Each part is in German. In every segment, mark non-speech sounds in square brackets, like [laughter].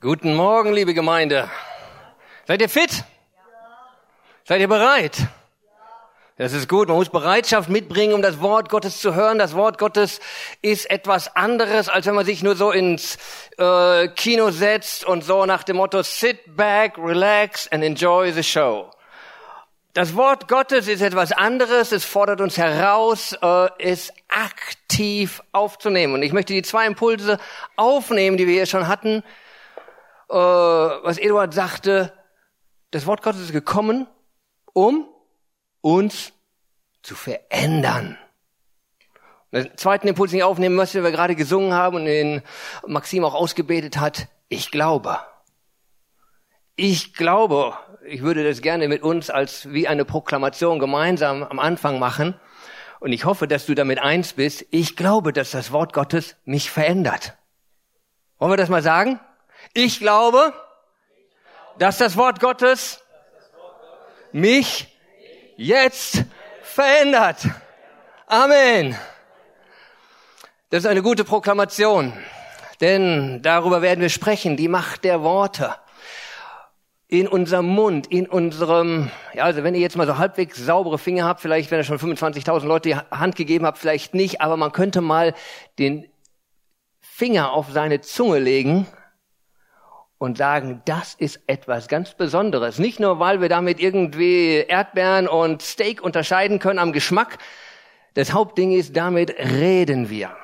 Guten Morgen, liebe Gemeinde. Seid ihr fit? Seid ihr bereit? Das ist gut. Man muss Bereitschaft mitbringen, um das Wort Gottes zu hören. Das Wort Gottes ist etwas anderes, als wenn man sich nur so ins äh, Kino setzt und so nach dem Motto Sit back, relax and enjoy the show. Das Wort Gottes ist etwas anderes. Es fordert uns heraus, äh, es aktiv aufzunehmen. Und ich möchte die zwei Impulse aufnehmen, die wir hier schon hatten äh, was Eduard sagte, das Wort Gottes ist gekommen, um uns zu verändern. Den zweiten Impuls, den ich aufnehmen möchte, den wir gerade gesungen haben und den Maxim auch ausgebetet hat, ich glaube. Ich glaube, ich würde das gerne mit uns als wie eine Proklamation gemeinsam am Anfang machen. Und ich hoffe, dass du damit eins bist. Ich glaube, dass das Wort Gottes mich verändert. Wollen wir das mal sagen? Ich glaube, dass das Wort Gottes mich jetzt verändert. Amen. Das ist eine gute Proklamation, denn darüber werden wir sprechen, die Macht der Worte in unserem Mund, in unserem, ja, also wenn ihr jetzt mal so halbwegs saubere Finger habt, vielleicht wenn ihr schon 25.000 Leute die Hand gegeben habt, vielleicht nicht, aber man könnte mal den Finger auf seine Zunge legen und sagen, das ist etwas ganz Besonderes. Nicht nur, weil wir damit irgendwie Erdbeeren und Steak unterscheiden können am Geschmack. Das Hauptding ist, damit reden wir.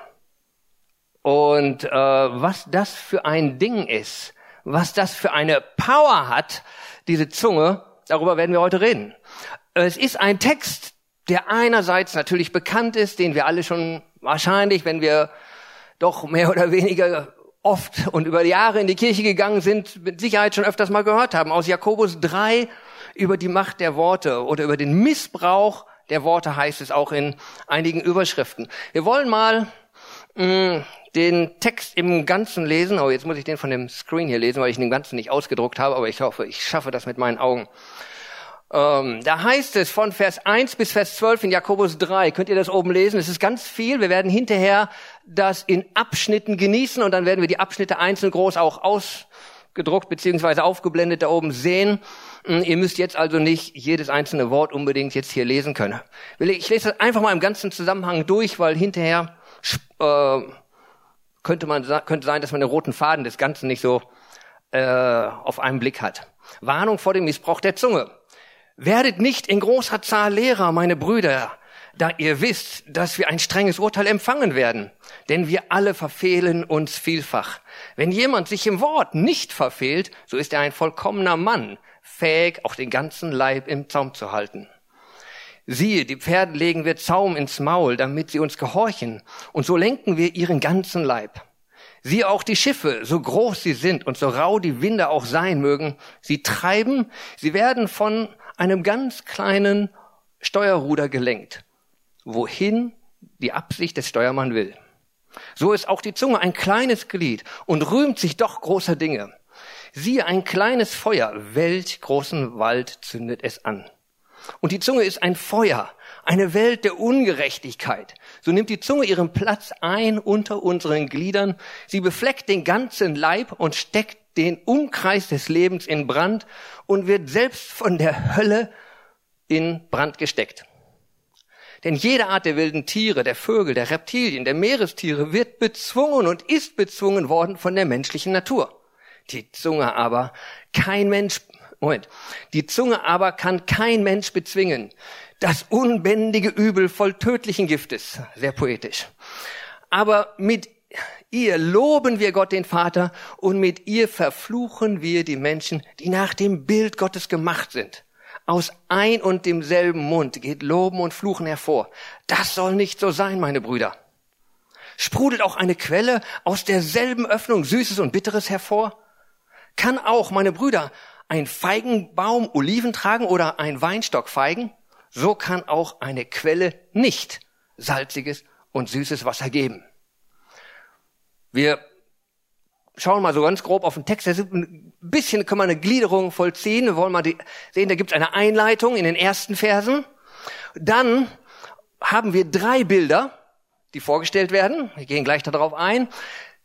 Und äh, was das für ein Ding ist, was das für eine Power hat, diese Zunge, darüber werden wir heute reden. Es ist ein Text, der einerseits natürlich bekannt ist, den wir alle schon wahrscheinlich, wenn wir doch mehr oder weniger oft und über Jahre in die Kirche gegangen sind, mit Sicherheit schon öfters mal gehört haben. Aus Jakobus 3 über die Macht der Worte oder über den Missbrauch der Worte heißt es auch in einigen Überschriften. Wir wollen mal mh, mm, den Text im Ganzen lesen. Oh, jetzt muss ich den von dem Screen hier lesen, weil ich den Ganzen nicht ausgedruckt habe, aber ich hoffe, ich schaffe das mit meinen Augen. Ähm, da heißt es von Vers 1 bis Vers 12 in Jakobus 3. Könnt ihr das oben lesen? Es ist ganz viel. Wir werden hinterher das in Abschnitten genießen und dann werden wir die Abschnitte einzeln groß auch ausgedruckt beziehungsweise aufgeblendet da oben sehen. Hm, ihr müsst jetzt also nicht jedes einzelne Wort unbedingt jetzt hier lesen können. Ich lese das einfach mal im ganzen Zusammenhang durch, weil hinterher äh, könnte man könnte sein, dass man den roten Faden des Ganzen nicht so äh, auf einen Blick hat. Warnung vor dem Missbrauch der Zunge. Werdet nicht in großer Zahl Lehrer, meine Brüder, da ihr wisst, dass wir ein strenges Urteil empfangen werden. Denn wir alle verfehlen uns vielfach. Wenn jemand sich im Wort nicht verfehlt, so ist er ein vollkommener Mann, fähig, auch den ganzen Leib im Zaum zu halten. Siehe, die Pferde legen wir Zaum ins Maul, damit sie uns gehorchen, und so lenken wir ihren ganzen Leib. Siehe auch die Schiffe, so groß sie sind und so rau die Winde auch sein mögen, sie treiben, sie werden von einem ganz kleinen Steuerruder gelenkt, wohin die Absicht des Steuermann will. So ist auch die Zunge ein kleines Glied und rühmt sich doch großer Dinge. Siehe, ein kleines Feuer, welch großen Wald zündet es an. Und die Zunge ist ein Feuer, eine Welt der Ungerechtigkeit. So nimmt die Zunge ihren Platz ein unter unseren Gliedern. Sie befleckt den ganzen Leib und steckt den Umkreis des Lebens in Brand und wird selbst von der Hölle in Brand gesteckt. Denn jede Art der wilden Tiere, der Vögel, der Reptilien, der Meerestiere wird bezwungen und ist bezwungen worden von der menschlichen Natur. Die Zunge aber kein Mensch, Moment, die Zunge aber kann kein Mensch bezwingen. Das unbändige Übel voll tödlichen Giftes. Sehr poetisch. Aber mit ihr loben wir Gott den Vater und mit ihr verfluchen wir die Menschen, die nach dem Bild Gottes gemacht sind. Aus ein und demselben Mund geht Loben und Fluchen hervor. Das soll nicht so sein, meine Brüder. Sprudelt auch eine Quelle aus derselben Öffnung Süßes und Bitteres hervor? Kann auch, meine Brüder, ein Feigenbaum Oliven tragen oder ein Weinstock Feigen? So kann auch eine Quelle nicht salziges und süßes Wasser geben. Wir schauen mal so ganz grob auf den Text. Ein bisschen können wir eine Gliederung vollziehen. Wir wollen mal die, sehen, da gibt es eine Einleitung in den ersten Versen. Dann haben wir drei Bilder, die vorgestellt werden. Wir gehen gleich darauf ein.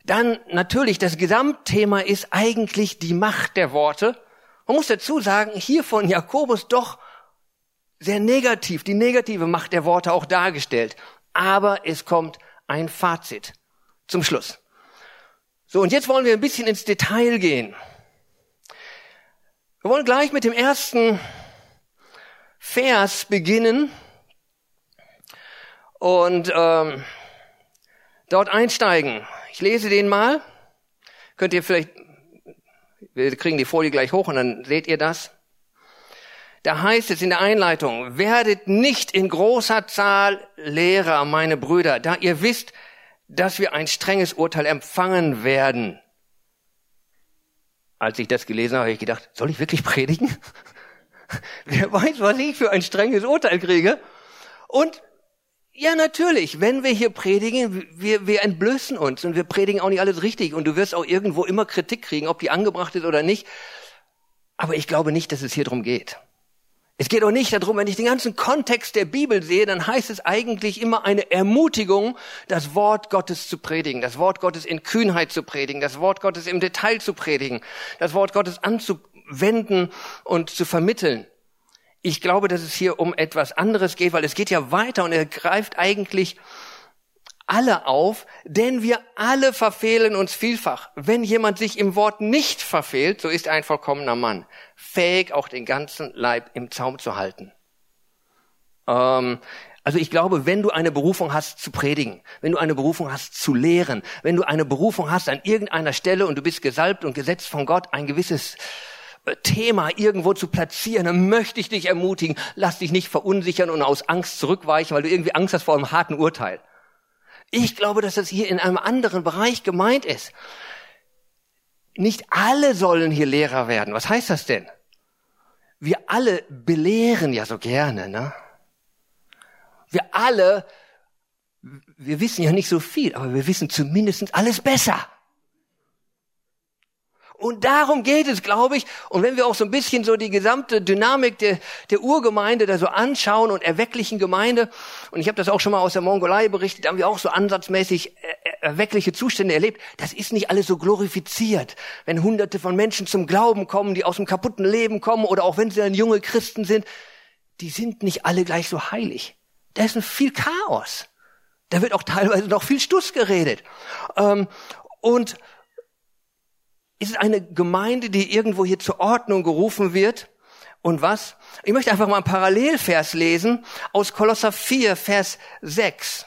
Dann natürlich, das Gesamtthema ist eigentlich die Macht der Worte. Man muss dazu sagen, hier von Jakobus doch sehr negativ, die negative Macht der Worte auch dargestellt. Aber es kommt ein Fazit zum Schluss. So, und jetzt wollen wir ein bisschen ins Detail gehen. Wir wollen gleich mit dem ersten Vers beginnen und ähm, dort einsteigen. Ich lese den mal. Könnt ihr vielleicht, wir kriegen die Folie gleich hoch und dann seht ihr das. Da heißt es in der Einleitung, werdet nicht in großer Zahl Lehrer, meine Brüder, da ihr wisst, dass wir ein strenges Urteil empfangen werden. Als ich das gelesen habe, habe ich gedacht, soll ich wirklich predigen? [laughs] Wer weiß, was ich für ein strenges Urteil kriege? Und ja, natürlich. Wenn wir hier predigen, wir, wir entblößen uns und wir predigen auch nicht alles richtig und du wirst auch irgendwo immer Kritik kriegen, ob die angebracht ist oder nicht. Aber ich glaube nicht, dass es hier drum geht. Es geht auch nicht darum, wenn ich den ganzen Kontext der Bibel sehe, dann heißt es eigentlich immer eine Ermutigung, das Wort Gottes zu predigen, das Wort Gottes in Kühnheit zu predigen, das Wort Gottes im Detail zu predigen, das Wort Gottes anzuwenden und zu vermitteln. Ich glaube, dass es hier um etwas anderes geht, weil es geht ja weiter und er greift eigentlich alle auf, denn wir alle verfehlen uns vielfach. Wenn jemand sich im Wort nicht verfehlt, so ist ein vollkommener Mann, fähig auch den ganzen Leib im Zaum zu halten. Ähm, also ich glaube, wenn du eine Berufung hast zu predigen, wenn du eine Berufung hast zu lehren, wenn du eine Berufung hast an irgendeiner Stelle und du bist gesalbt und gesetzt von Gott, ein gewisses Thema irgendwo zu platzieren, dann möchte ich dich ermutigen, lass dich nicht verunsichern und aus Angst zurückweichen, weil du irgendwie Angst hast vor einem harten Urteil. Ich glaube, dass das hier in einem anderen Bereich gemeint ist. Nicht alle sollen hier Lehrer werden. Was heißt das denn? Wir alle belehren ja so gerne, ne? Wir alle, wir wissen ja nicht so viel, aber wir wissen zumindest alles besser. Und darum geht es, glaube ich. Und wenn wir auch so ein bisschen so die gesamte Dynamik der, der Urgemeinde da so anschauen und erwecklichen Gemeinde, und ich habe das auch schon mal aus der Mongolei berichtet, da haben wir auch so ansatzmäßig äh, äh, erweckliche Zustände erlebt. Das ist nicht alles so glorifiziert. Wenn hunderte von Menschen zum Glauben kommen, die aus dem kaputten Leben kommen, oder auch wenn sie dann junge Christen sind, die sind nicht alle gleich so heilig. Da ist viel Chaos. Da wird auch teilweise noch viel Stuss geredet. Ähm, und ist es eine Gemeinde, die irgendwo hier zur Ordnung gerufen wird? Und was? Ich möchte einfach mal einen Parallelvers lesen aus Kolosser 4, Vers 6.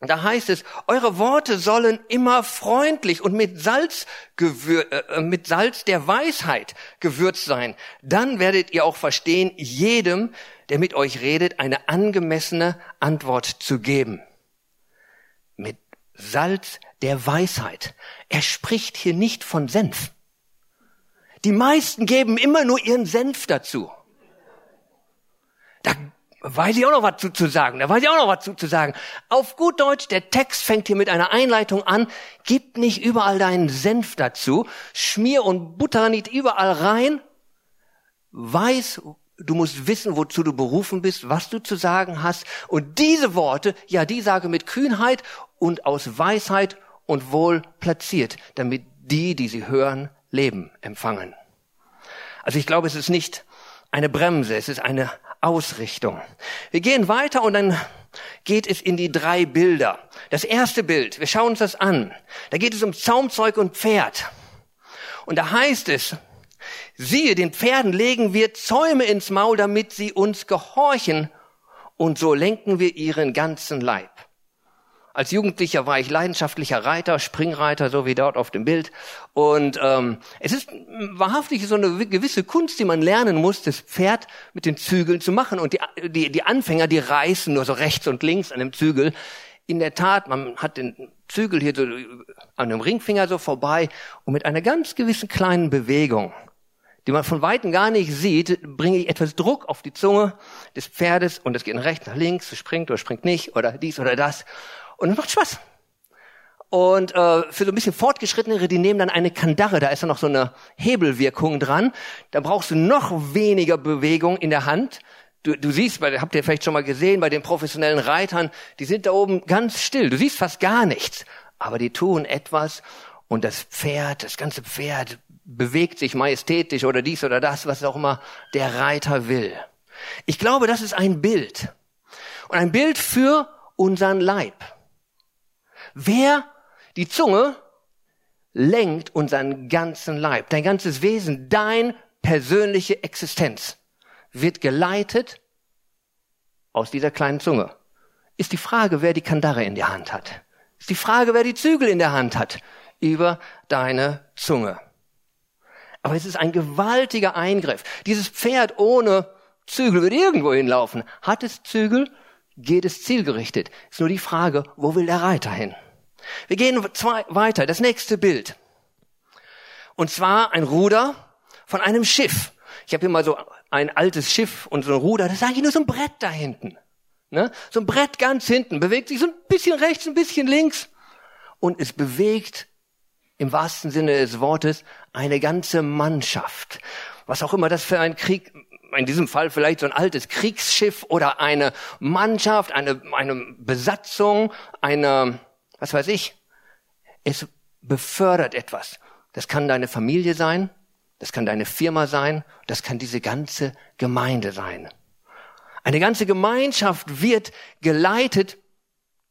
Da heißt es, eure Worte sollen immer freundlich und mit Salz, gewür äh, mit Salz der Weisheit gewürzt sein. Dann werdet ihr auch verstehen, jedem, der mit euch redet, eine angemessene Antwort zu geben. Mit Salz der Weisheit. Er spricht hier nicht von Senf. Die meisten geben immer nur ihren Senf dazu. Da weiß ich auch noch was zu, zu sagen. Da weiß ich auch noch was zu, zu sagen. Auf gut Deutsch, der Text fängt hier mit einer Einleitung an. Gib nicht überall deinen Senf dazu. Schmier und butter nicht überall rein. Weiß, du musst wissen, wozu du berufen bist, was du zu sagen hast. Und diese Worte, ja, die sage mit Kühnheit und aus Weisheit und wohl platziert, damit die, die sie hören, Leben empfangen. Also ich glaube, es ist nicht eine Bremse, es ist eine Ausrichtung. Wir gehen weiter und dann geht es in die drei Bilder. Das erste Bild, wir schauen uns das an. Da geht es um Zaumzeug und Pferd. Und da heißt es, siehe, den Pferden legen wir Zäume ins Maul, damit sie uns gehorchen, und so lenken wir ihren ganzen Leib. Als Jugendlicher war ich leidenschaftlicher Reiter, Springreiter, so wie dort auf dem Bild. Und ähm, es ist wahrhaftig so eine gewisse Kunst, die man lernen muss, das Pferd mit den Zügeln zu machen. Und die, die, die Anfänger, die reißen nur so rechts und links an dem Zügel. In der Tat, man hat den Zügel hier so an dem Ringfinger so vorbei und mit einer ganz gewissen kleinen Bewegung, die man von Weitem gar nicht sieht, bringe ich etwas Druck auf die Zunge des Pferdes und es geht nach rechts, nach links, es springt oder springt nicht oder dies oder das. Und es macht Spaß. Und äh, für so ein bisschen fortgeschrittenere, die nehmen dann eine Kandare, da ist dann noch so eine Hebelwirkung dran. Da brauchst du noch weniger Bewegung in der Hand. Du, du siehst, bei, habt ihr vielleicht schon mal gesehen, bei den professionellen Reitern, die sind da oben ganz still. Du siehst fast gar nichts. aber die tun etwas und das Pferd, das ganze Pferd bewegt sich majestätisch oder dies oder das, was auch immer der Reiter will. Ich glaube, das ist ein Bild. Und ein Bild für unseren Leib. Wer die Zunge lenkt unseren ganzen Leib, dein ganzes Wesen, dein persönliche Existenz wird geleitet aus dieser kleinen Zunge. Ist die Frage, wer die Kandare in der Hand hat. Ist die Frage, wer die Zügel in der Hand hat über deine Zunge. Aber es ist ein gewaltiger Eingriff. Dieses Pferd ohne Zügel würde irgendwo hinlaufen. Hat es Zügel? Geht es zielgerichtet? Ist nur die Frage, wo will der Reiter hin? Wir gehen zwei, weiter. Das nächste Bild. Und zwar ein Ruder von einem Schiff. Ich habe hier mal so ein altes Schiff und so ein Ruder. Das ist eigentlich nur so ein Brett da hinten. Ne? So ein Brett ganz hinten. Bewegt sich so ein bisschen rechts, ein bisschen links. Und es bewegt im wahrsten Sinne des Wortes eine ganze Mannschaft. Was auch immer das für ein Krieg, in diesem Fall vielleicht so ein altes Kriegsschiff oder eine Mannschaft, eine, eine Besatzung, eine, was weiß ich. Es befördert etwas. Das kann deine Familie sein, das kann deine Firma sein, das kann diese ganze Gemeinde sein. Eine ganze Gemeinschaft wird geleitet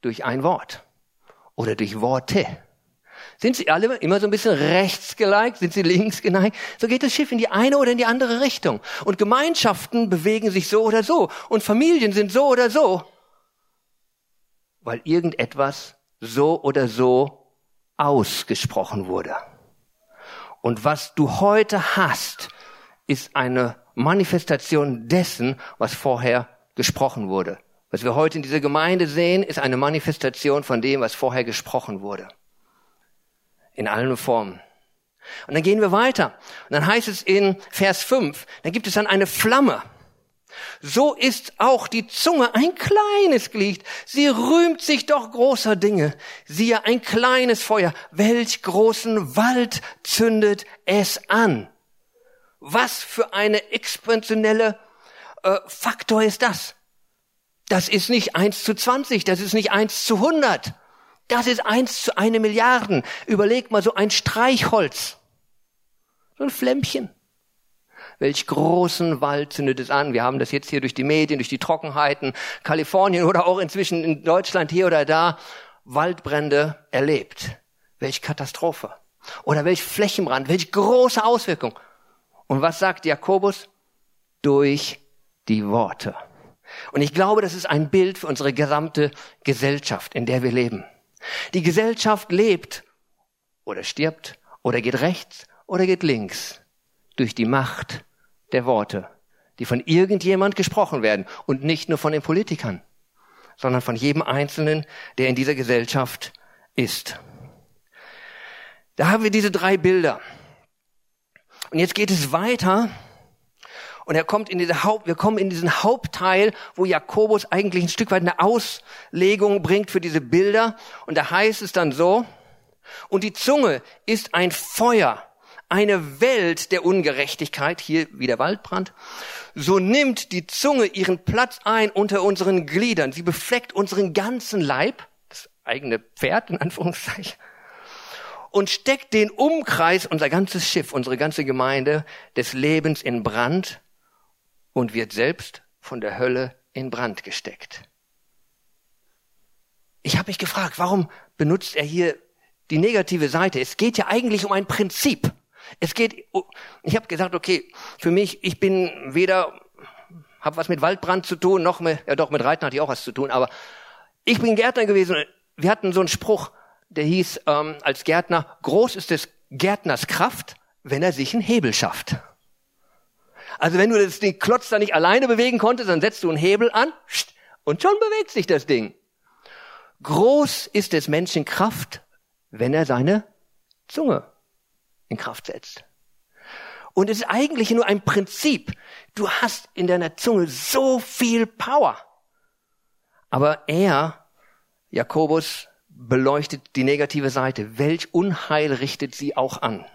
durch ein Wort oder durch Worte. Sind sie alle immer so ein bisschen rechts geneigt? Sind sie links geneigt? So geht das Schiff in die eine oder in die andere Richtung. Und Gemeinschaften bewegen sich so oder so. Und Familien sind so oder so. Weil irgendetwas so oder so ausgesprochen wurde. Und was du heute hast, ist eine Manifestation dessen, was vorher gesprochen wurde. Was wir heute in dieser Gemeinde sehen, ist eine Manifestation von dem, was vorher gesprochen wurde. In allen Formen. Und dann gehen wir weiter. Und dann heißt es in Vers 5, dann gibt es dann eine Flamme. So ist auch die Zunge ein kleines Glied. Sie rühmt sich doch großer Dinge. Siehe, ein kleines Feuer. Welch großen Wald zündet es an? Was für eine exponentielle äh, Faktor ist das? Das ist nicht eins zu zwanzig, das ist nicht eins zu hundert, das ist eins zu eine Milliarden. Überleg mal so ein Streichholz, so ein Flämmchen. Welch großen Wald zündet es an? Wir haben das jetzt hier durch die Medien, durch die Trockenheiten, Kalifornien oder auch inzwischen in Deutschland hier oder da, Waldbrände erlebt. Welch Katastrophe. Oder welch Flächenbrand, welch große Auswirkung. Und was sagt Jakobus? Durch die Worte. Und ich glaube, das ist ein Bild für unsere gesamte Gesellschaft, in der wir leben. Die Gesellschaft lebt oder stirbt oder geht rechts oder geht links durch die Macht der Worte, die von irgendjemand gesprochen werden und nicht nur von den Politikern, sondern von jedem Einzelnen, der in dieser Gesellschaft ist. Da haben wir diese drei Bilder. Und jetzt geht es weiter und er kommt in diese Haupt, wir kommen in diesen Hauptteil, wo Jakobus eigentlich ein Stück weit eine Auslegung bringt für diese Bilder. Und da heißt es dann so, und die Zunge ist ein Feuer, eine Welt der Ungerechtigkeit, hier wie der Waldbrand. So nimmt die Zunge ihren Platz ein unter unseren Gliedern. Sie befleckt unseren ganzen Leib, das eigene Pferd in Anführungszeichen, und steckt den Umkreis, unser ganzes Schiff, unsere ganze Gemeinde des Lebens in Brand und wird selbst von der Hölle in Brand gesteckt. Ich habe mich gefragt, warum benutzt er hier die negative Seite? Es geht ja eigentlich um ein Prinzip. Es geht, ich habe gesagt, okay, für mich, ich bin weder, habe was mit Waldbrand zu tun, noch mit, ja doch, mit Reiten hatte ich auch was zu tun, aber ich bin Gärtner gewesen. Wir hatten so einen Spruch, der hieß ähm, als Gärtner, groß ist des Gärtners Kraft, wenn er sich einen Hebel schafft. Also wenn du das Ding Klotz da nicht alleine bewegen konntest, dann setzt du einen Hebel an und schon bewegt sich das Ding. Groß ist des Menschen Kraft, wenn er seine Zunge in Kraft setzt. Und es ist eigentlich nur ein Prinzip. Du hast in deiner Zunge so viel Power. Aber er, Jakobus, beleuchtet die negative Seite. Welch Unheil richtet sie auch an?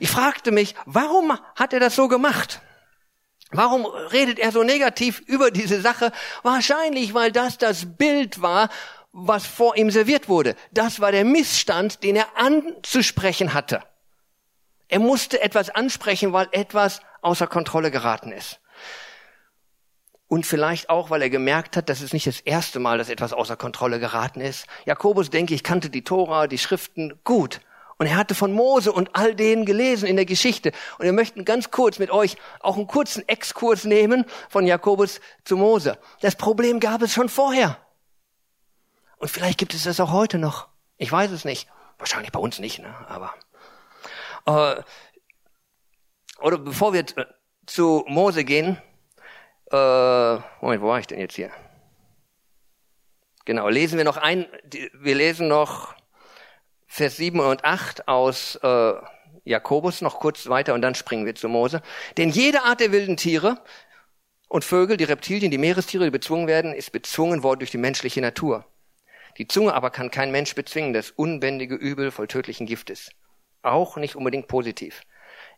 Ich fragte mich, warum hat er das so gemacht? Warum redet er so negativ über diese Sache? Wahrscheinlich, weil das das Bild war, was vor ihm serviert wurde. Das war der Missstand, den er anzusprechen hatte. Er musste etwas ansprechen, weil etwas außer Kontrolle geraten ist. Und vielleicht auch, weil er gemerkt hat, dass es nicht das erste Mal, dass etwas außer Kontrolle geraten ist. Jakobus, denke ich, kannte die Tora, die Schriften gut. Und er hatte von Mose und all denen gelesen in der Geschichte. Und wir möchten ganz kurz mit euch auch einen kurzen Exkurs nehmen von Jakobus zu Mose. Das Problem gab es schon vorher. Und vielleicht gibt es das auch heute noch. Ich weiß es nicht. Wahrscheinlich bei uns nicht, ne? aber. Äh, oder bevor wir zu Mose gehen, äh, Moment, wo war ich denn jetzt hier? Genau, lesen wir noch ein, wir lesen noch Vers 7 und 8 aus äh, Jakobus noch kurz weiter und dann springen wir zu Mose. Denn jede Art der wilden Tiere und Vögel, die Reptilien, die Meerestiere, die bezwungen werden, ist bezwungen worden durch die menschliche Natur. Die Zunge aber kann kein Mensch bezwingen, das unbändige Übel voll tödlichen Giftes. Auch nicht unbedingt positiv.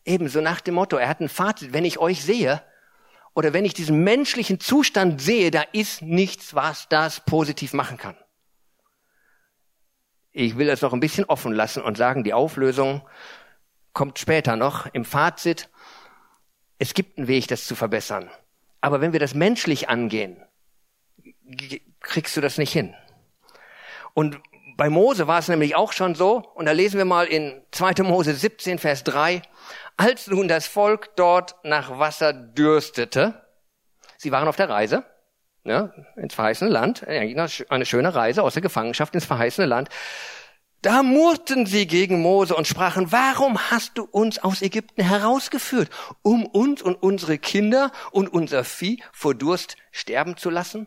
Ebenso nach dem Motto, er hat ein Fazit, wenn ich euch sehe, oder wenn ich diesen menschlichen Zustand sehe, da ist nichts, was das positiv machen kann. Ich will das noch ein bisschen offen lassen und sagen, die Auflösung kommt später noch im Fazit. Es gibt einen Weg, das zu verbessern. Aber wenn wir das menschlich angehen, kriegst du das nicht hin. Und bei Mose war es nämlich auch schon so, und da lesen wir mal in 2. Mose 17, Vers 3, als nun das Volk dort nach Wasser dürstete, sie waren auf der Reise, ja, ins verheißene Land, eine schöne Reise aus der Gefangenschaft ins verheißene Land. Da murrten sie gegen Mose und sprachen, warum hast du uns aus Ägypten herausgeführt, um uns und unsere Kinder und unser Vieh vor Durst sterben zu lassen?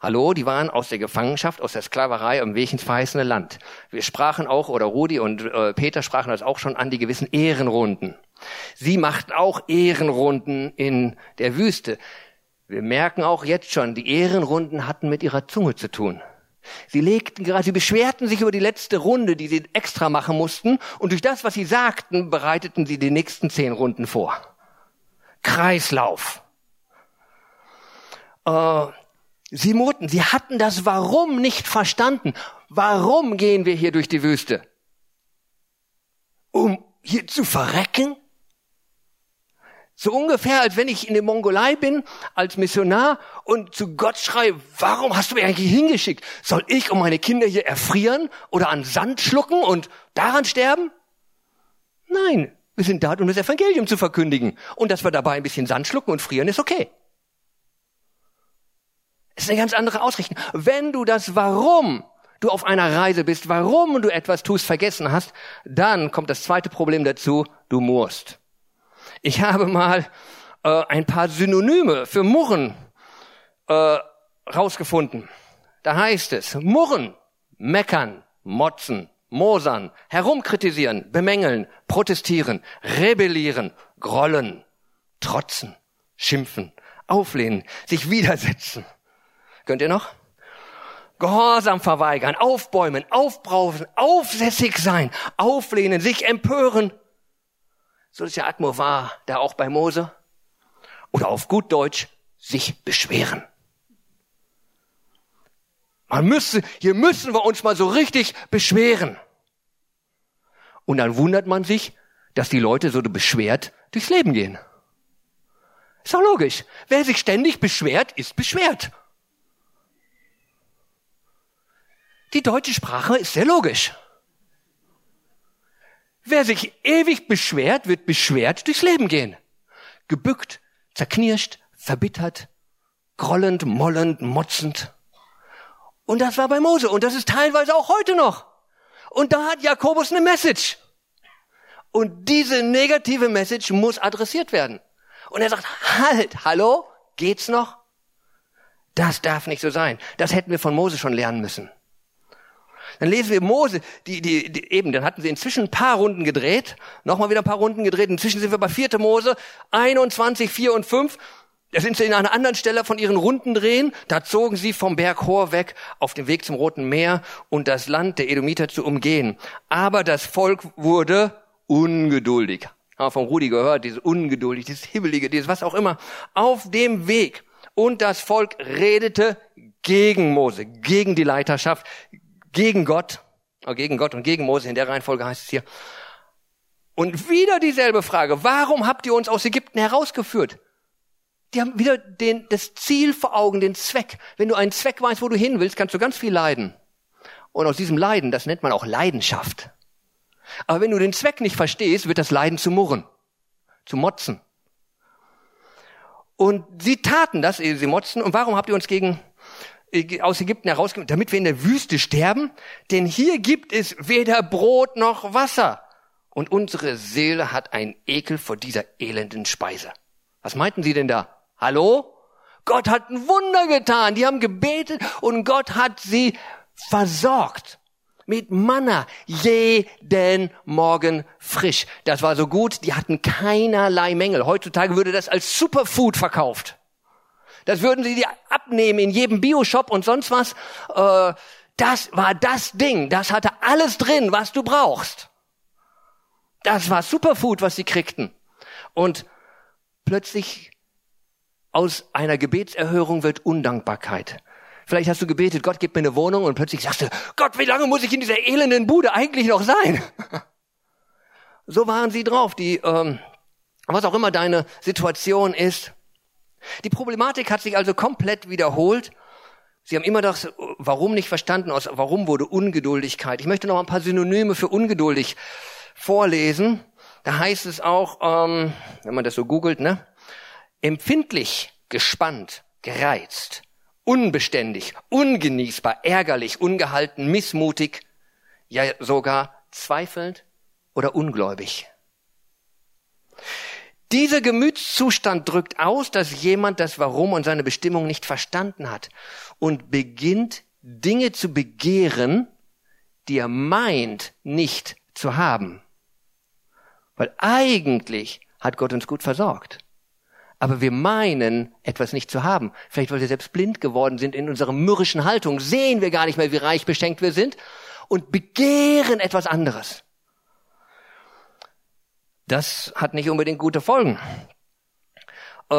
Hallo, die waren aus der Gefangenschaft, aus der Sklaverei am Weg ins verheißene Land. Wir sprachen auch, oder Rudi und äh, Peter sprachen das auch schon an, die gewissen Ehrenrunden. Sie machten auch Ehrenrunden in der Wüste. Wir merken auch jetzt schon, die Ehrenrunden hatten mit ihrer Zunge zu tun. Sie legten gerade, sie beschwerten sich über die letzte Runde, die sie extra machen mussten, und durch das, was sie sagten, bereiteten sie die nächsten zehn Runden vor. Kreislauf. Äh, Sie murrten, sie hatten das Warum nicht verstanden. Warum gehen wir hier durch die Wüste? Um hier zu verrecken? So ungefähr, als wenn ich in der Mongolei bin, als Missionar und zu Gott schreie, warum hast du mich eigentlich hingeschickt? Soll ich und meine Kinder hier erfrieren oder an Sand schlucken und daran sterben? Nein, wir sind da, um das Evangelium zu verkündigen. Und dass wir dabei ein bisschen Sand schlucken und frieren, ist okay. Das ist eine ganz andere Ausrichtung. Wenn du das Warum du auf einer Reise bist, warum du etwas tust, vergessen hast, dann kommt das zweite Problem dazu, du musst. Ich habe mal äh, ein paar Synonyme für Murren äh, rausgefunden. Da heißt es, murren, meckern, motzen, mosern, herumkritisieren, bemängeln, protestieren, rebellieren, grollen, trotzen, schimpfen, auflehnen, sich widersetzen. Könnt ihr noch? Gehorsam verweigern, aufbäumen, aufbrausen, aufsässig sein, auflehnen, sich empören. So ist der Atmo war da auch bei Mose. Oder auf gut Deutsch, sich beschweren. Man müsste, hier müssen wir uns mal so richtig beschweren. Und dann wundert man sich, dass die Leute so beschwert durchs Leben gehen. Ist doch logisch. Wer sich ständig beschwert, ist beschwert. Die deutsche Sprache ist sehr logisch. Wer sich ewig beschwert, wird beschwert durchs Leben gehen. Gebückt, zerknirscht, verbittert, grollend, mollend, motzend. Und das war bei Mose und das ist teilweise auch heute noch. Und da hat Jakobus eine Message. Und diese negative Message muss adressiert werden. Und er sagt, halt, hallo, geht's noch? Das darf nicht so sein. Das hätten wir von Mose schon lernen müssen. Dann lesen wir Mose, die, die, die, eben, dann hatten sie inzwischen ein paar Runden gedreht, nochmal wieder ein paar Runden gedreht. Inzwischen sind wir bei 4. Mose 21, 4 und 5. Da sind sie in einer anderen Stelle von ihren Runden drehen. Da zogen sie vom Berg Hor weg auf dem Weg zum Roten Meer und das Land der Edomiter zu umgehen. Aber das Volk wurde ungeduldig. Haben wir von Rudi gehört, dieses ungeduldig, dieses hibbelige, dieses was auch immer. Auf dem Weg. Und das Volk redete gegen Mose, gegen die Leiterschaft, gegen Gott, äh, gegen Gott und gegen Mose, in der Reihenfolge heißt es hier. Und wieder dieselbe Frage, warum habt ihr uns aus Ägypten herausgeführt? Die haben wieder den, das Ziel vor Augen, den Zweck. Wenn du einen Zweck weißt, wo du hin willst, kannst du ganz viel leiden. Und aus diesem Leiden, das nennt man auch Leidenschaft. Aber wenn du den Zweck nicht verstehst, wird das Leiden zu murren, zu motzen. Und sie taten das, sie motzen. Und warum habt ihr uns gegen aus Ägypten herausgeführt, damit wir in der Wüste sterben? Denn hier gibt es weder Brot noch Wasser. Und unsere Seele hat einen Ekel vor dieser elenden Speise. Was meinten sie denn da? Hallo? Gott hat ein Wunder getan. Die haben gebetet und Gott hat sie versorgt mit Manna jeden Morgen frisch. Das war so gut, die hatten keinerlei Mängel. Heutzutage würde das als Superfood verkauft. Das würden sie dir abnehmen in jedem Bioshop und sonst was. Äh, das war das Ding. Das hatte alles drin, was du brauchst. Das war Superfood, was sie kriegten. Und plötzlich aus einer Gebetserhörung wird Undankbarkeit. Vielleicht hast du gebetet, Gott gib mir eine Wohnung und plötzlich sagst du, Gott, wie lange muss ich in dieser elenden Bude eigentlich noch sein? [laughs] so waren sie drauf, die, ähm, was auch immer deine Situation ist. Die Problematik hat sich also komplett wiederholt. Sie haben immer das Warum nicht verstanden, aus Warum wurde Ungeduldigkeit. Ich möchte noch ein paar Synonyme für ungeduldig vorlesen. Da heißt es auch, ähm, wenn man das so googelt, ne? Empfindlich, gespannt, gereizt, unbeständig, ungenießbar, ärgerlich, ungehalten, missmutig, ja sogar zweifelnd oder ungläubig. Dieser Gemütszustand drückt aus, dass jemand das Warum und seine Bestimmung nicht verstanden hat und beginnt Dinge zu begehren, die er meint nicht zu haben. Weil eigentlich hat Gott uns gut versorgt aber wir meinen, etwas nicht zu haben. Vielleicht, weil wir selbst blind geworden sind in unserer mürrischen Haltung, sehen wir gar nicht mehr, wie reich beschenkt wir sind und begehren etwas anderes. Das hat nicht unbedingt gute Folgen. Äh,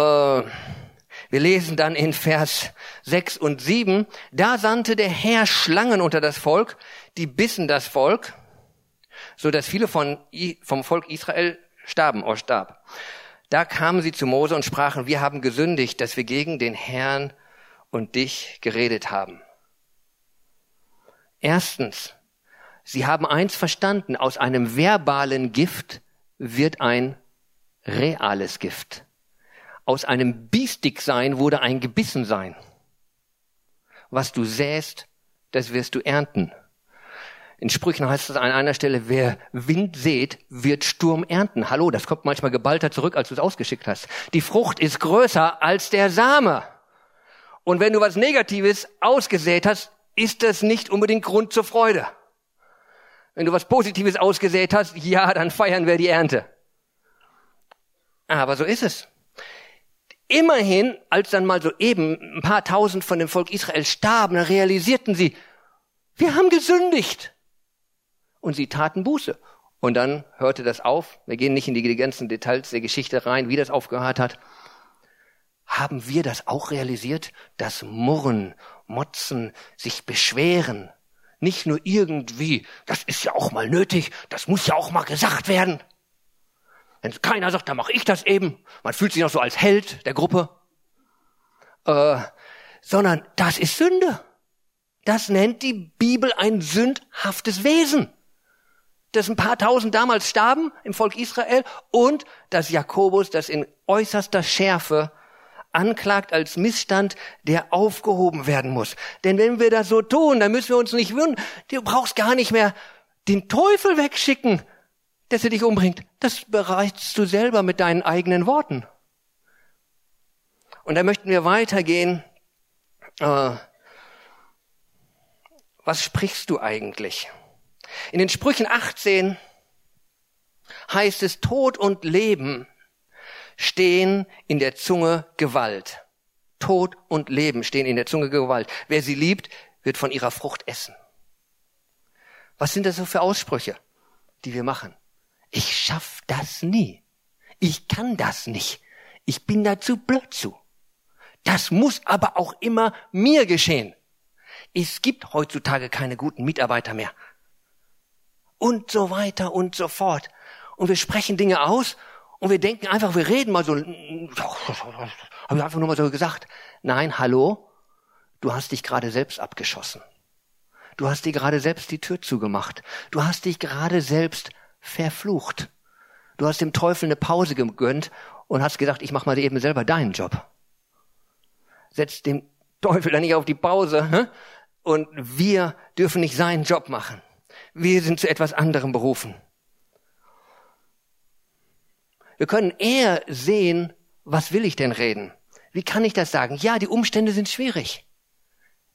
wir lesen dann in Vers 6 und 7, da sandte der Herr Schlangen unter das Volk, die bissen das Volk, so dass viele von, vom Volk Israel starben, oder starb. Da kamen sie zu Mose und sprachen, wir haben gesündigt, dass wir gegen den Herrn und dich geredet haben. Erstens, sie haben eins verstanden, aus einem verbalen Gift wird ein reales Gift. Aus einem Biestigsein wurde ein Gebissensein. Was du säst, das wirst du ernten. In Sprüchen heißt es an einer Stelle, wer Wind sät, wird Sturm ernten. Hallo, das kommt manchmal geballter zurück, als du es ausgeschickt hast. Die Frucht ist größer als der Same. Und wenn du was Negatives ausgesät hast, ist das nicht unbedingt Grund zur Freude. Wenn du was Positives ausgesät hast, ja, dann feiern wir die Ernte. Aber so ist es. Immerhin, als dann mal so eben ein paar tausend von dem Volk Israel starben, realisierten sie, wir haben gesündigt und sie taten Buße. Und dann hörte das auf. Wir gehen nicht in die ganzen Details der Geschichte rein, wie das aufgehört hat. Haben wir das auch realisiert? Das Murren, Motzen, sich beschweren. Nicht nur irgendwie, das ist ja auch mal nötig, das muss ja auch mal gesagt werden. Wenn keiner sagt, dann mache ich das eben. Man fühlt sich noch so als Held der Gruppe. Äh, sondern das ist Sünde. Das nennt die Bibel ein sündhaftes Wesen dass ein paar tausend damals starben im Volk Israel und dass Jakobus das in äußerster Schärfe anklagt als Missstand, der aufgehoben werden muss. Denn wenn wir das so tun, dann müssen wir uns nicht wundern, du brauchst gar nicht mehr den Teufel wegschicken, dass er dich umbringt. Das bereitest du selber mit deinen eigenen Worten. Und da möchten wir weitergehen. Äh, was sprichst du eigentlich? In den Sprüchen 18 heißt es, Tod und Leben stehen in der Zunge Gewalt. Tod und Leben stehen in der Zunge Gewalt. Wer sie liebt, wird von ihrer Frucht essen. Was sind das so für Aussprüche, die wir machen? Ich schaff das nie. Ich kann das nicht. Ich bin dazu blöd zu. Das muss aber auch immer mir geschehen. Es gibt heutzutage keine guten Mitarbeiter mehr. Und so weiter und so fort. Und wir sprechen Dinge aus und wir denken einfach, wir reden mal so, habe ich einfach nur mal so gesagt. Nein, hallo, du hast dich gerade selbst abgeschossen. Du hast dir gerade selbst die Tür zugemacht. Du hast dich gerade selbst verflucht. Du hast dem Teufel eine Pause gegönnt und hast gesagt, ich mach mal eben selber deinen Job. Setz dem Teufel dann nicht auf die Pause hä? und wir dürfen nicht seinen Job machen. Wir sind zu etwas anderem berufen. Wir können eher sehen, was will ich denn reden? Wie kann ich das sagen? Ja, die Umstände sind schwierig.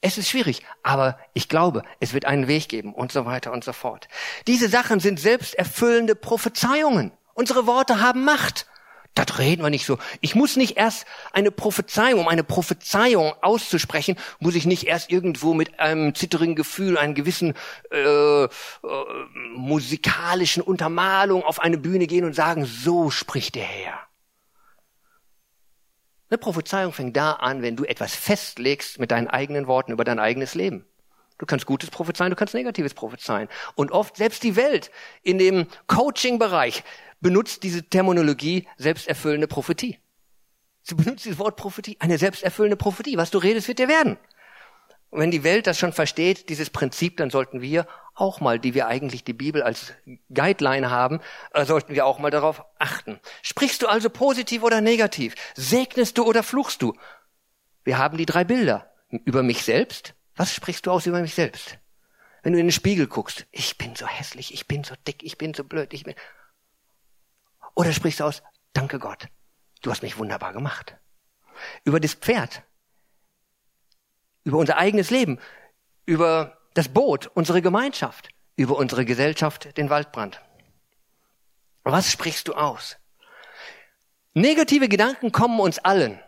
Es ist schwierig, aber ich glaube, es wird einen Weg geben und so weiter und so fort. Diese Sachen sind selbsterfüllende Prophezeiungen. Unsere Worte haben Macht. Das reden wir nicht so. Ich muss nicht erst eine Prophezeiung, um eine Prophezeiung auszusprechen, muss ich nicht erst irgendwo mit einem zitterigen Gefühl, einer gewissen äh, äh, musikalischen Untermalung auf eine Bühne gehen und sagen, so spricht der Herr. Eine Prophezeiung fängt da an, wenn du etwas festlegst mit deinen eigenen Worten über dein eigenes Leben. Du kannst Gutes prophezeien, du kannst Negatives prophezeien. Und oft selbst die Welt in dem Coaching-Bereich benutzt diese Terminologie selbsterfüllende Prophetie. Sie benutzt dieses Wort Prophetie, eine selbsterfüllende Prophetie. Was du redest, wird dir werden. Und wenn die Welt das schon versteht, dieses Prinzip, dann sollten wir auch mal, die wir eigentlich die Bibel als Guideline haben, äh, sollten wir auch mal darauf achten. Sprichst du also positiv oder negativ? Segnest du oder fluchst du? Wir haben die drei Bilder. Über mich selbst. Was sprichst du aus über mich selbst? Wenn du in den Spiegel guckst, ich bin so hässlich, ich bin so dick, ich bin so blöd, ich bin. Oder sprichst du aus, danke Gott, du hast mich wunderbar gemacht. Über das Pferd, über unser eigenes Leben, über das Boot, unsere Gemeinschaft, über unsere Gesellschaft, den Waldbrand. Was sprichst du aus? Negative Gedanken kommen uns allen.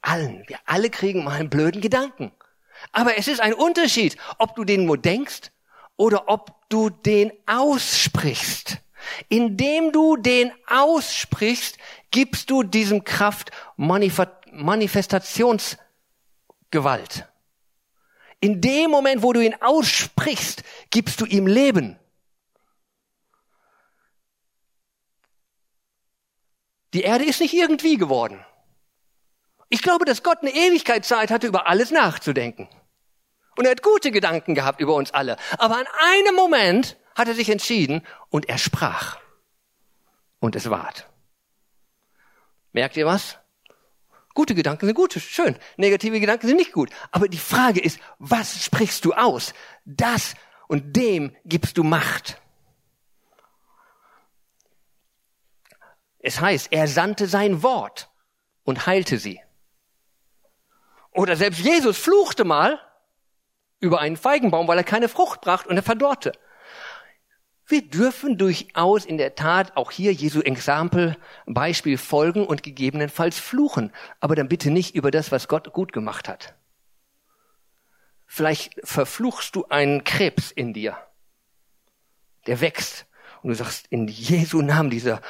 Allen. Wir alle kriegen mal einen blöden Gedanken. Aber es ist ein Unterschied, ob du den nur denkst oder ob du den aussprichst. Indem du den aussprichst, gibst du diesem Kraft Manifestationsgewalt. In dem Moment, wo du ihn aussprichst, gibst du ihm Leben. Die Erde ist nicht irgendwie geworden. Ich glaube, dass Gott eine Ewigkeitszeit hatte, über alles nachzudenken. Und er hat gute Gedanken gehabt über uns alle. Aber an einem Moment hat er sich entschieden und er sprach. Und es ward. Merkt ihr was? Gute Gedanken sind gut, schön. Negative Gedanken sind nicht gut. Aber die Frage ist, was sprichst du aus? Das und dem gibst du Macht. Es heißt, er sandte sein Wort und heilte sie. Oder selbst Jesus fluchte mal über einen Feigenbaum, weil er keine Frucht brachte und er verdorrte. Wir dürfen durchaus in der Tat auch hier Jesu Exempel, Beispiel folgen und gegebenenfalls fluchen, aber dann bitte nicht über das, was Gott gut gemacht hat. Vielleicht verfluchst du einen Krebs in dir, der wächst und du sagst, in Jesu Namen dieser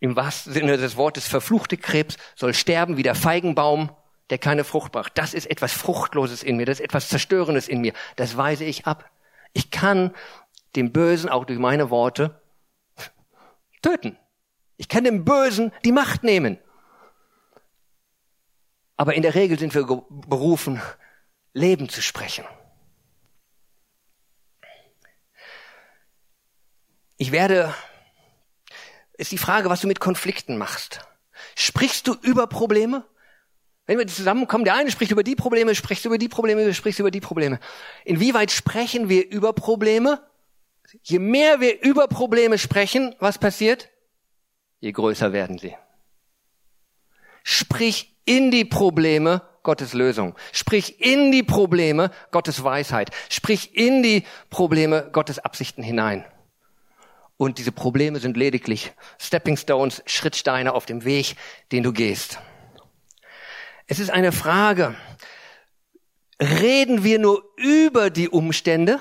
im wahrsten Sinne des Wortes verfluchte Krebs soll sterben wie der Feigenbaum, der keine Frucht bracht. Das ist etwas Fruchtloses in mir, das ist etwas Zerstörendes in mir. Das weise ich ab. Ich kann dem Bösen auch durch meine Worte töten. Ich kann dem Bösen die Macht nehmen. Aber in der Regel sind wir berufen, Leben zu sprechen. Ich werde, ist die Frage, was du mit Konflikten machst. Sprichst du über Probleme? Wenn wir zusammenkommen, der eine spricht über die Probleme, sprichst du über die Probleme, du sprichst über die Probleme. Inwieweit sprechen wir über Probleme? Je mehr wir über Probleme sprechen, was passiert? Je größer werden sie. Sprich in die Probleme Gottes Lösung. Sprich in die Probleme Gottes Weisheit. Sprich in die Probleme Gottes Absichten hinein. Und diese Probleme sind lediglich Stepping Stones, Schrittsteine auf dem Weg, den du gehst. Es ist eine Frage, reden wir nur über die Umstände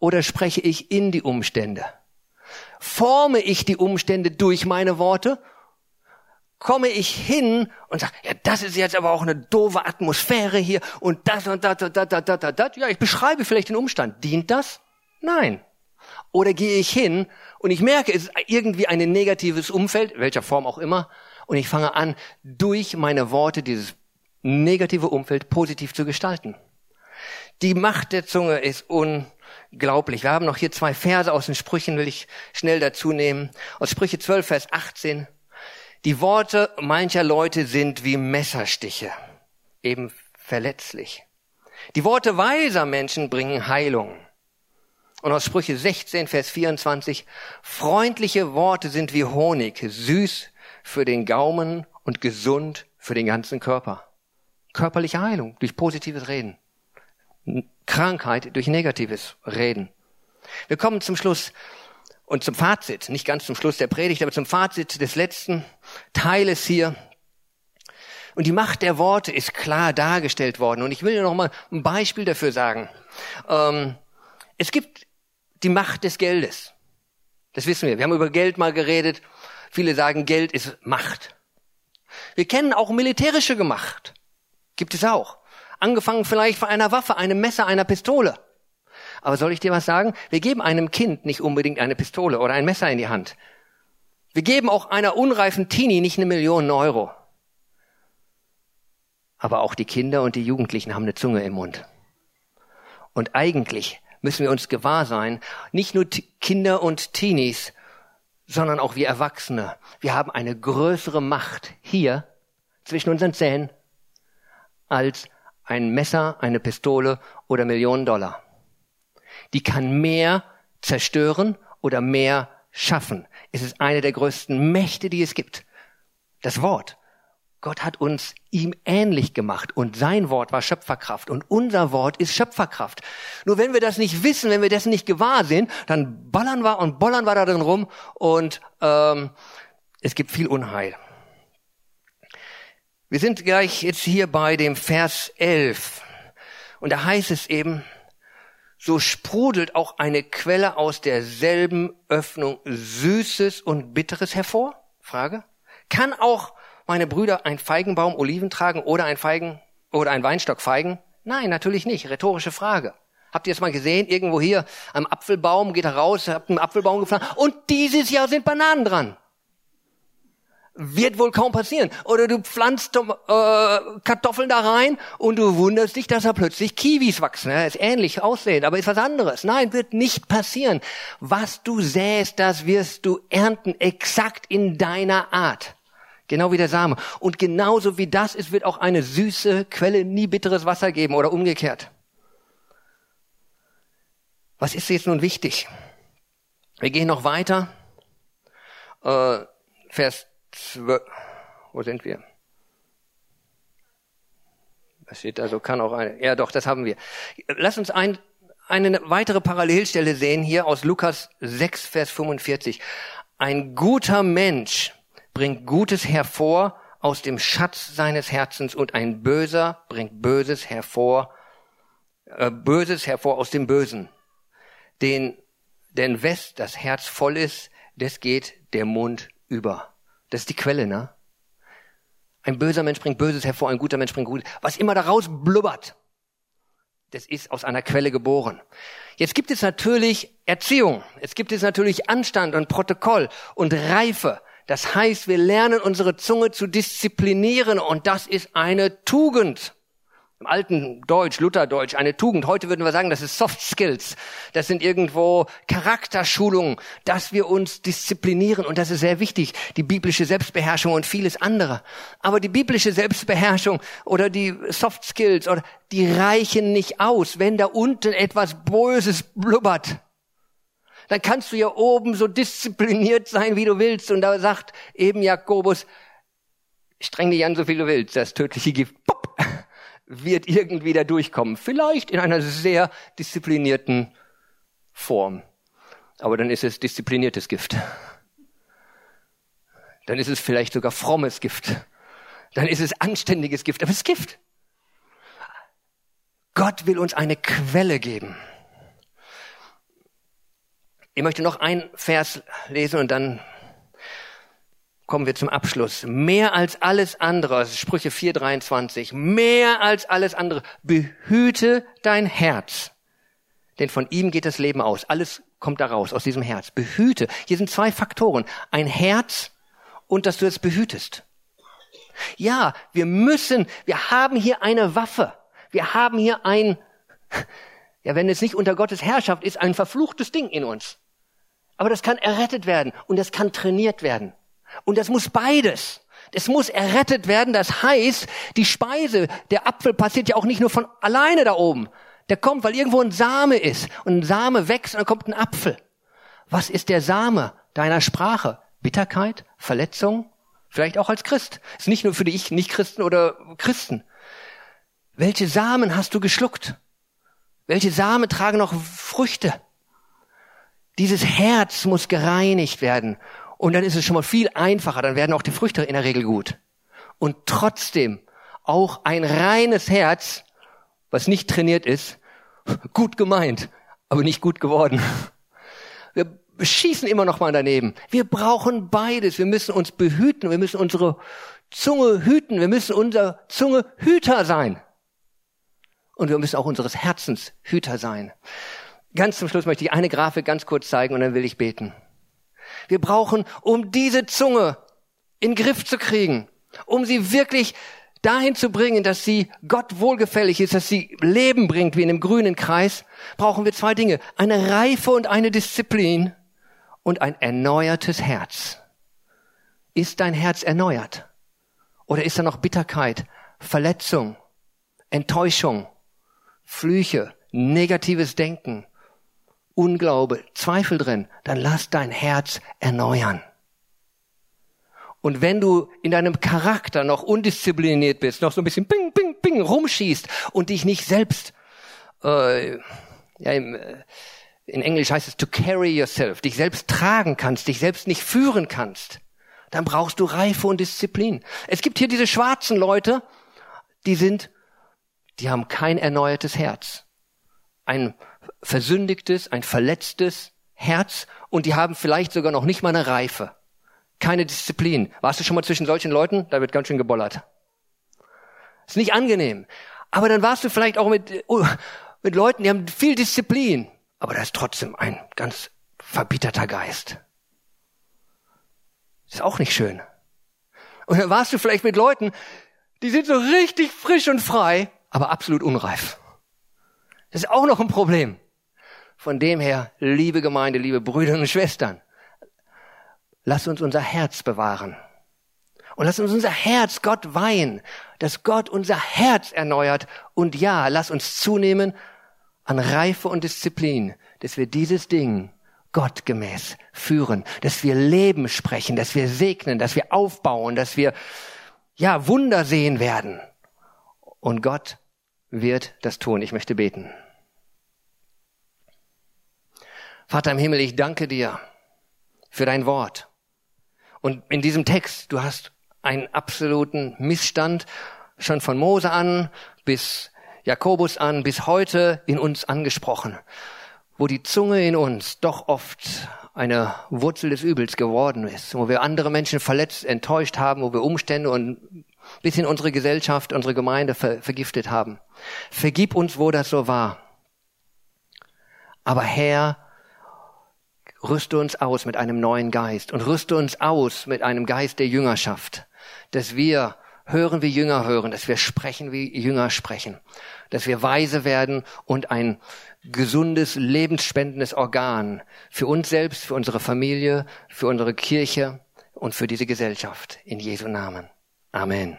oder spreche ich in die Umstände? Forme ich die Umstände durch meine Worte? komme ich hin und sage, ja, das ist jetzt aber auch eine doofe Atmosphäre hier und das und das und das, das, das, das, das. Ja, ich beschreibe vielleicht den Umstand. Dient das? Nein. Oder gehe ich hin und ich merke, es ist irgendwie ein negatives Umfeld, welcher Form auch immer, und ich fange an, durch meine Worte dieses negative Umfeld positiv zu gestalten. Die Macht der Zunge ist unglaublich. Wir haben noch hier zwei Verse aus den Sprüchen, will ich schnell dazu nehmen. Aus Sprüche 12, Vers 18. Die Worte mancher Leute sind wie Messerstiche, eben verletzlich. Die Worte weiser Menschen bringen Heilung. Und aus Sprüche 16, Vers 24, freundliche Worte sind wie Honig, süß für den Gaumen und gesund für den ganzen Körper. Körperliche Heilung durch positives Reden. Krankheit durch negatives Reden. Wir kommen zum Schluss und zum Fazit, nicht ganz zum Schluss der Predigt, aber zum Fazit des letzten Teiles hier. Und die Macht der Worte ist klar dargestellt worden. Und ich will dir noch mal ein Beispiel dafür sagen. Ähm, es gibt die Macht des Geldes. Das wissen wir. Wir haben über Geld mal geredet. Viele sagen, Geld ist Macht. Wir kennen auch militärische Macht. Gibt es auch. Angefangen vielleicht von einer Waffe, einem Messer, einer Pistole. Aber soll ich dir was sagen? Wir geben einem Kind nicht unbedingt eine Pistole oder ein Messer in die Hand. Wir geben auch einer unreifen Teenie nicht eine Million Euro. Aber auch die Kinder und die Jugendlichen haben eine Zunge im Mund. Und eigentlich müssen wir uns gewahr sein, nicht nur Kinder und Teenies, sondern auch wir Erwachsene. Wir haben eine größere Macht hier zwischen unseren Zähnen als ein Messer, eine Pistole oder Millionen Dollar. Die kann mehr zerstören oder mehr schaffen. Es ist eine der größten Mächte, die es gibt. Das Wort. Gott hat uns ihm ähnlich gemacht und sein Wort war Schöpferkraft und unser Wort ist Schöpferkraft. Nur wenn wir das nicht wissen, wenn wir dessen nicht gewahr sind, dann ballern wir und bollern wir da drin rum und ähm, es gibt viel Unheil. Wir sind gleich jetzt hier bei dem Vers 11. Und da heißt es eben, so sprudelt auch eine Quelle aus derselben Öffnung Süßes und Bitteres hervor? Frage. Kann auch meine Brüder ein Feigenbaum Oliven tragen oder ein Feigen oder ein Weinstock Feigen? Nein, natürlich nicht. Rhetorische Frage. Habt ihr es mal gesehen? Irgendwo hier am Apfelbaum geht er raus, habt einen Apfelbaum gepflanzt und dieses Jahr sind Bananen dran. Wird wohl kaum passieren. Oder du pflanzt äh, Kartoffeln da rein und du wunderst dich, dass da plötzlich Kiwis wachsen. Ja, ist ähnlich aussehen, aber ist was anderes. Nein, wird nicht passieren. Was du säst, das wirst du ernten, exakt in deiner Art. Genau wie der Same. Und genauso wie das ist, wird auch eine süße Quelle nie bitteres Wasser geben oder umgekehrt. Was ist jetzt nun wichtig? Wir gehen noch weiter. Äh, Vers 12. Wo sind wir? Was steht da? So kann auch eine. Ja, doch, das haben wir. Lass uns ein, eine weitere Parallelstelle sehen hier aus Lukas 6, Vers 45. Ein guter Mensch bringt Gutes hervor aus dem Schatz seines Herzens und ein Böser bringt Böses hervor, äh, Böses hervor aus dem Bösen. Den, denn wes das Herz voll ist, des geht der Mund über. Das ist die Quelle, ne? Ein böser Mensch bringt Böses hervor, ein guter Mensch bringt Gutes. Was immer daraus blubbert, das ist aus einer Quelle geboren. Jetzt gibt es natürlich Erziehung. Es gibt es natürlich Anstand und Protokoll und Reife. Das heißt, wir lernen unsere Zunge zu disziplinieren und das ist eine Tugend im alten Deutsch, Lutherdeutsch, eine Tugend. Heute würden wir sagen, das ist Soft Skills. Das sind irgendwo Charakterschulungen, dass wir uns disziplinieren. Und das ist sehr wichtig. Die biblische Selbstbeherrschung und vieles andere. Aber die biblische Selbstbeherrschung oder die Soft Skills oder die reichen nicht aus, wenn da unten etwas Böses blubbert. Dann kannst du ja oben so diszipliniert sein, wie du willst. Und da sagt eben Jakobus, streng dich an, so viel du willst. Das tödliche Gift, wird irgendwie da durchkommen. Vielleicht in einer sehr disziplinierten Form. Aber dann ist es diszipliniertes Gift. Dann ist es vielleicht sogar frommes Gift. Dann ist es anständiges Gift. Aber es ist Gift. Gott will uns eine Quelle geben. Ich möchte noch einen Vers lesen und dann kommen wir zum Abschluss. Mehr als alles andere, Sprüche 4,23, mehr als alles andere, behüte dein Herz. Denn von ihm geht das Leben aus. Alles kommt da raus, aus diesem Herz. Behüte. Hier sind zwei Faktoren. Ein Herz und dass du es behütest. Ja, wir müssen, wir haben hier eine Waffe. Wir haben hier ein, [laughs] ja, wenn es nicht unter Gottes Herrschaft ist, ein verfluchtes Ding in uns. Aber das kann errettet werden und das kann trainiert werden. Und das muss beides. Es muss errettet werden. Das heißt, die Speise, der Apfel passiert ja auch nicht nur von alleine da oben. Der kommt, weil irgendwo ein Same ist. Und ein Same wächst und dann kommt ein Apfel. Was ist der Same deiner Sprache? Bitterkeit? Verletzung? Vielleicht auch als Christ. Ist nicht nur für die ich Nicht-Christen oder Christen. Welche Samen hast du geschluckt? Welche Samen tragen noch Früchte? Dieses Herz muss gereinigt werden. Und dann ist es schon mal viel einfacher. Dann werden auch die Früchte in der Regel gut. Und trotzdem auch ein reines Herz, was nicht trainiert ist, [laughs] gut gemeint, aber nicht gut geworden. [laughs] Wir schießen immer noch mal daneben. Wir brauchen beides. Wir müssen uns behüten. Wir müssen unsere Zunge hüten. Wir müssen unser Zunge Hüter sein. Und wir müssen auch unseres Herzens Hüter sein. Ganz zum Schluss möchte ich eine Grafik ganz kurz zeigen und dann will ich beten. Wir brauchen, um diese Zunge in Griff zu kriegen, um sie wirklich dahin zu bringen, dass sie Gott wohlgefällig ist, dass sie Leben bringt wie in einem grünen Kreis, brauchen wir zwei Dinge. Eine Reife und eine Disziplin und ein erneuertes Herz. Ist dein Herz erneuert? Oder ist da noch Bitterkeit, Verletzung, Enttäuschung, Flüche, negatives Denken, Unglaube, Zweifel drin? Dann lass dein Herz erneuern. Und wenn du in deinem Charakter noch undiszipliniert bist, noch so ein bisschen ping, ping, ping rumschießt und dich nicht selbst, äh, ja, im, äh, in Englisch heißt es to carry yourself, dich selbst tragen kannst, dich selbst nicht führen kannst, dann brauchst du Reife und Disziplin. Es gibt hier diese schwarzen Leute, die sind, die haben kein erneuertes Herz. Ein versündigtes, ein verletztes Herz und die haben vielleicht sogar noch nicht mal eine Reife. Keine Disziplin. Warst du schon mal zwischen solchen Leuten? Da wird ganz schön gebollert. Ist nicht angenehm. Aber dann warst du vielleicht auch mit, uh, mit Leuten, die haben viel Disziplin aber da ist trotzdem ein ganz verbitterter Geist. Ist auch nicht schön. Und dann warst du vielleicht mit Leuten, die sind so richtig frisch und frei, aber absolut unreif. Das ist auch noch ein Problem. Von dem her, liebe Gemeinde, liebe Brüder und Schwestern, lass uns unser Herz bewahren. Und lass uns unser Herz Gott weihen, dass Gott unser Herz erneuert. Und ja, lass uns zunehmen an Reife und Disziplin, dass wir dieses Ding gottgemäß führen, dass wir Leben sprechen, dass wir segnen, dass wir aufbauen, dass wir, ja, Wunder sehen werden. Und Gott wird das tun. Ich möchte beten. Vater im Himmel, ich danke dir für dein Wort. Und in diesem Text, du hast einen absoluten Missstand schon von Mose an bis Jakobus an, bis heute in uns angesprochen, wo die Zunge in uns doch oft eine Wurzel des Übels geworden ist, wo wir andere Menschen verletzt, enttäuscht haben, wo wir Umstände und bis in unsere Gesellschaft, unsere Gemeinde ver vergiftet haben. Vergib uns, wo das so war. Aber Herr, rüste uns aus mit einem neuen Geist und rüste uns aus mit einem Geist der Jüngerschaft, dass wir hören wie Jünger hören, dass wir sprechen wie Jünger sprechen, dass wir weise werden und ein gesundes, lebensspendendes Organ für uns selbst, für unsere Familie, für unsere Kirche und für diese Gesellschaft. In Jesu Namen. Amen.